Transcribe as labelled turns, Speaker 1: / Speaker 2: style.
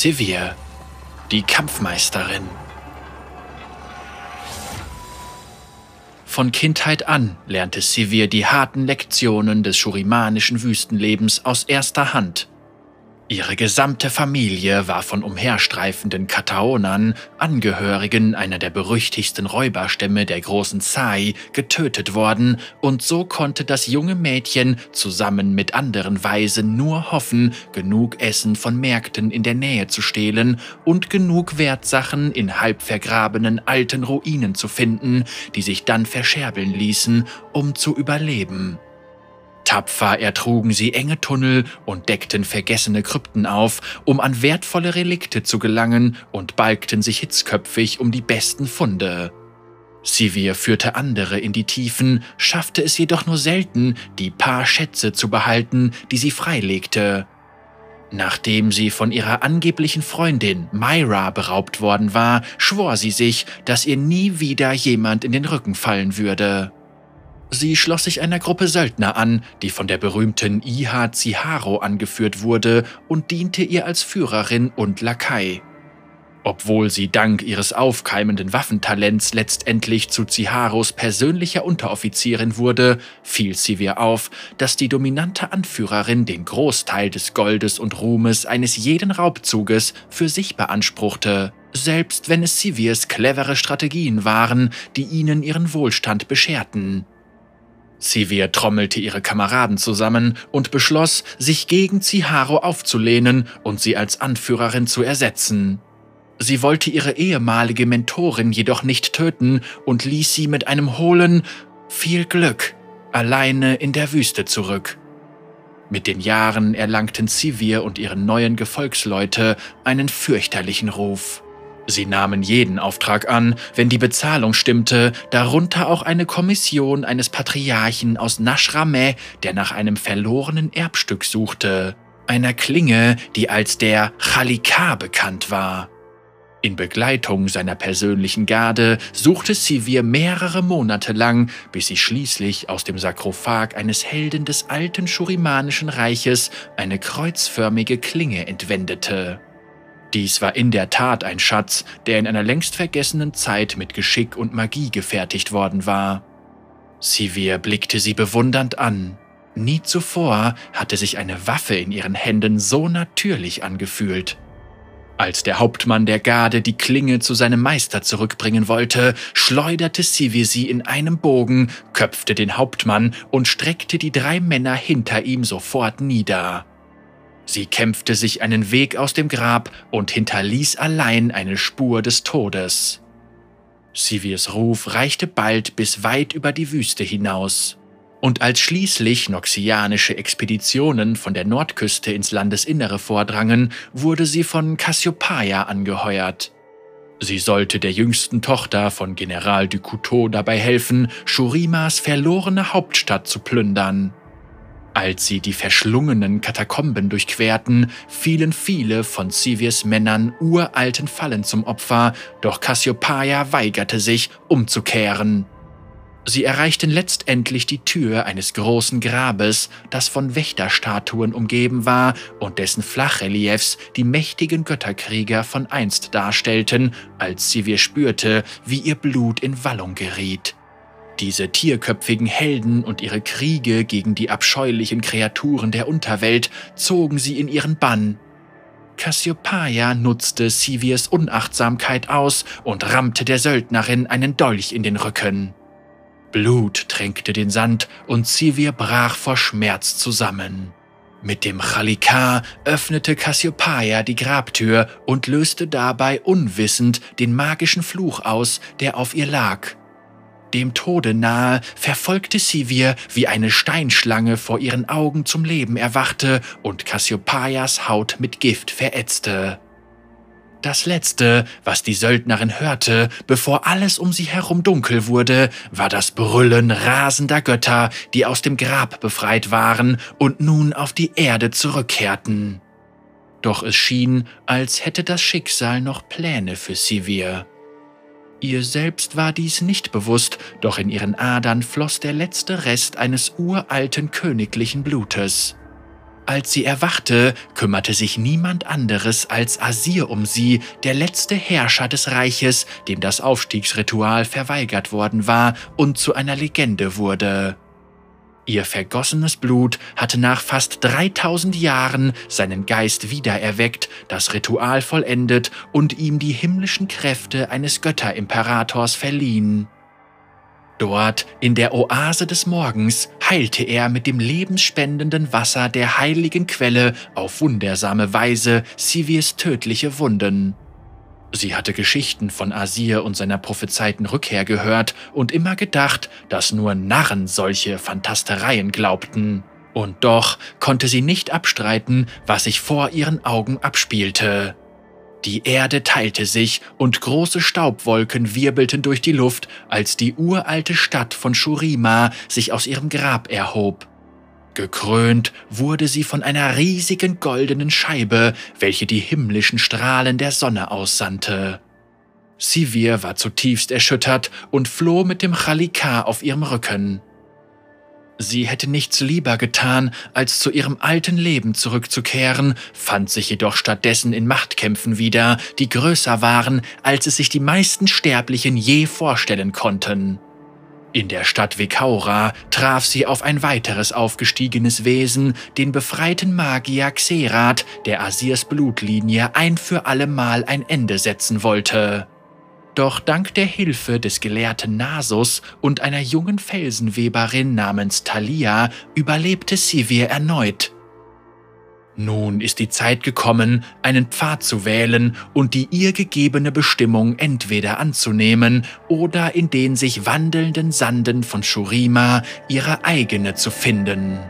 Speaker 1: Sivir, die Kampfmeisterin. Von Kindheit an lernte Sivir die harten Lektionen des schurimanischen Wüstenlebens aus erster Hand Ihre gesamte Familie war von umherstreifenden Kataonern, Angehörigen einer der berüchtigsten Räuberstämme der großen Sai, getötet worden, und so konnte das junge Mädchen zusammen mit anderen Weisen nur hoffen, genug Essen von Märkten in der Nähe zu stehlen und genug Wertsachen in halb vergrabenen alten Ruinen zu finden, die sich dann verscherbeln ließen, um zu überleben. Tapfer ertrugen sie enge Tunnel und deckten vergessene Krypten auf, um an wertvolle Relikte zu gelangen und balgten sich hitzköpfig um die besten Funde. Sivir führte andere in die Tiefen, schaffte es jedoch nur selten, die paar Schätze zu behalten, die sie freilegte. Nachdem sie von ihrer angeblichen Freundin Myra beraubt worden war, schwor sie sich, dass ihr nie wieder jemand in den Rücken fallen würde. Sie schloss sich einer Gruppe Söldner an, die von der berühmten Iha Ziharo angeführt wurde und diente ihr als Führerin und Lakai. Obwohl sie dank ihres aufkeimenden Waffentalents letztendlich zu Ziharos persönlicher Unteroffizierin wurde, fiel Sivir auf, dass die dominante Anführerin den Großteil des Goldes und Ruhmes eines jeden Raubzuges für sich beanspruchte, selbst wenn es Sivirs clevere Strategien waren, die ihnen ihren Wohlstand bescherten. Sivir trommelte ihre Kameraden zusammen und beschloss, sich gegen Ziharo aufzulehnen und sie als Anführerin zu ersetzen. Sie wollte ihre ehemalige Mentorin jedoch nicht töten und ließ sie mit einem hohlen Viel Glück alleine in der Wüste zurück. Mit den Jahren erlangten Sivir und ihre neuen Gefolgsleute einen fürchterlichen Ruf. Sie nahmen jeden Auftrag an, wenn die Bezahlung stimmte, darunter auch eine Kommission eines Patriarchen aus Nashrameh, der nach einem verlorenen Erbstück suchte, einer Klinge, die als der Chalika bekannt war. In Begleitung seiner persönlichen Garde suchte Sivir mehrere Monate lang, bis sie schließlich aus dem Sarkophag eines Helden des alten Schurimanischen Reiches eine kreuzförmige Klinge entwendete. Dies war in der Tat ein Schatz, der in einer längst vergessenen Zeit mit Geschick und Magie gefertigt worden war. Sivir blickte sie bewundernd an. Nie zuvor hatte sich eine Waffe in ihren Händen so natürlich angefühlt. Als der Hauptmann der Garde die Klinge zu seinem Meister zurückbringen wollte, schleuderte Sivir sie in einem Bogen, köpfte den Hauptmann und streckte die drei Männer hinter ihm sofort nieder. Sie kämpfte sich einen Weg aus dem Grab und hinterließ allein eine Spur des Todes. Sivirs Ruf reichte bald bis weit über die Wüste hinaus. Und als schließlich noxianische Expeditionen von der Nordküste ins Landesinnere vordrangen, wurde sie von Cassiopeia angeheuert. Sie sollte der jüngsten Tochter von General du Couteau dabei helfen, Shurimas verlorene Hauptstadt zu plündern. Als sie die verschlungenen Katakomben durchquerten, fielen viele von Sivirs Männern uralten Fallen zum Opfer, doch Cassiopeia weigerte sich, umzukehren. Sie erreichten letztendlich die Tür eines großen Grabes, das von Wächterstatuen umgeben war und dessen Flachreliefs die mächtigen Götterkrieger von einst darstellten, als Sivir spürte, wie ihr Blut in Wallung geriet. Diese tierköpfigen Helden und ihre Kriege gegen die abscheulichen Kreaturen der Unterwelt zogen sie in ihren Bann. Cassiopeia nutzte Sivirs Unachtsamkeit aus und rammte der Söldnerin einen Dolch in den Rücken. Blut tränkte den Sand und Sivir brach vor Schmerz zusammen. Mit dem Chalika öffnete Cassiopeia die Grabtür und löste dabei unwissend den magischen Fluch aus, der auf ihr lag. Dem Tode nahe verfolgte Sivir, wie eine Steinschlange vor ihren Augen zum Leben erwachte und Cassiopeias Haut mit Gift verätzte. Das Letzte, was die Söldnerin hörte, bevor alles um sie herum dunkel wurde, war das Brüllen rasender Götter, die aus dem Grab befreit waren und nun auf die Erde zurückkehrten. Doch es schien, als hätte das Schicksal noch Pläne für Sivir. Ihr selbst war dies nicht bewusst, doch in ihren Adern floss der letzte Rest eines uralten königlichen Blutes. Als sie erwachte, kümmerte sich niemand anderes als Asir um sie, der letzte Herrscher des Reiches, dem das Aufstiegsritual verweigert worden war und zu einer Legende wurde. Ihr vergossenes Blut hatte nach fast 3000 Jahren seinen Geist wiedererweckt, das Ritual vollendet und ihm die himmlischen Kräfte eines Götterimperators verliehen. Dort, in der Oase des Morgens, heilte er mit dem lebensspendenden Wasser der heiligen Quelle auf wundersame Weise Sivirs tödliche Wunden. Sie hatte Geschichten von Asir und seiner prophezeiten Rückkehr gehört und immer gedacht, dass nur Narren solche Fantastereien glaubten. Und doch konnte sie nicht abstreiten, was sich vor ihren Augen abspielte. Die Erde teilte sich und große Staubwolken wirbelten durch die Luft, als die uralte Stadt von Shurima sich aus ihrem Grab erhob. Gekrönt wurde sie von einer riesigen goldenen Scheibe, welche die himmlischen Strahlen der Sonne aussandte. Sivir war zutiefst erschüttert und floh mit dem Chalikar auf ihrem Rücken. Sie hätte nichts lieber getan, als zu ihrem alten Leben zurückzukehren, fand sich jedoch stattdessen in Machtkämpfen wieder, die größer waren, als es sich die meisten Sterblichen je vorstellen konnten. In der Stadt Vekaura traf sie auf ein weiteres aufgestiegenes Wesen, den befreiten Magier Xerath, der Asirs Blutlinie ein für allemal ein Ende setzen wollte. Doch dank der Hilfe des gelehrten Nasus und einer jungen Felsenweberin namens Thalia überlebte Sivir erneut. Nun ist die Zeit gekommen, einen Pfad zu wählen und die ihr gegebene Bestimmung entweder anzunehmen oder in den sich wandelnden Sanden von Shurima ihre eigene zu finden.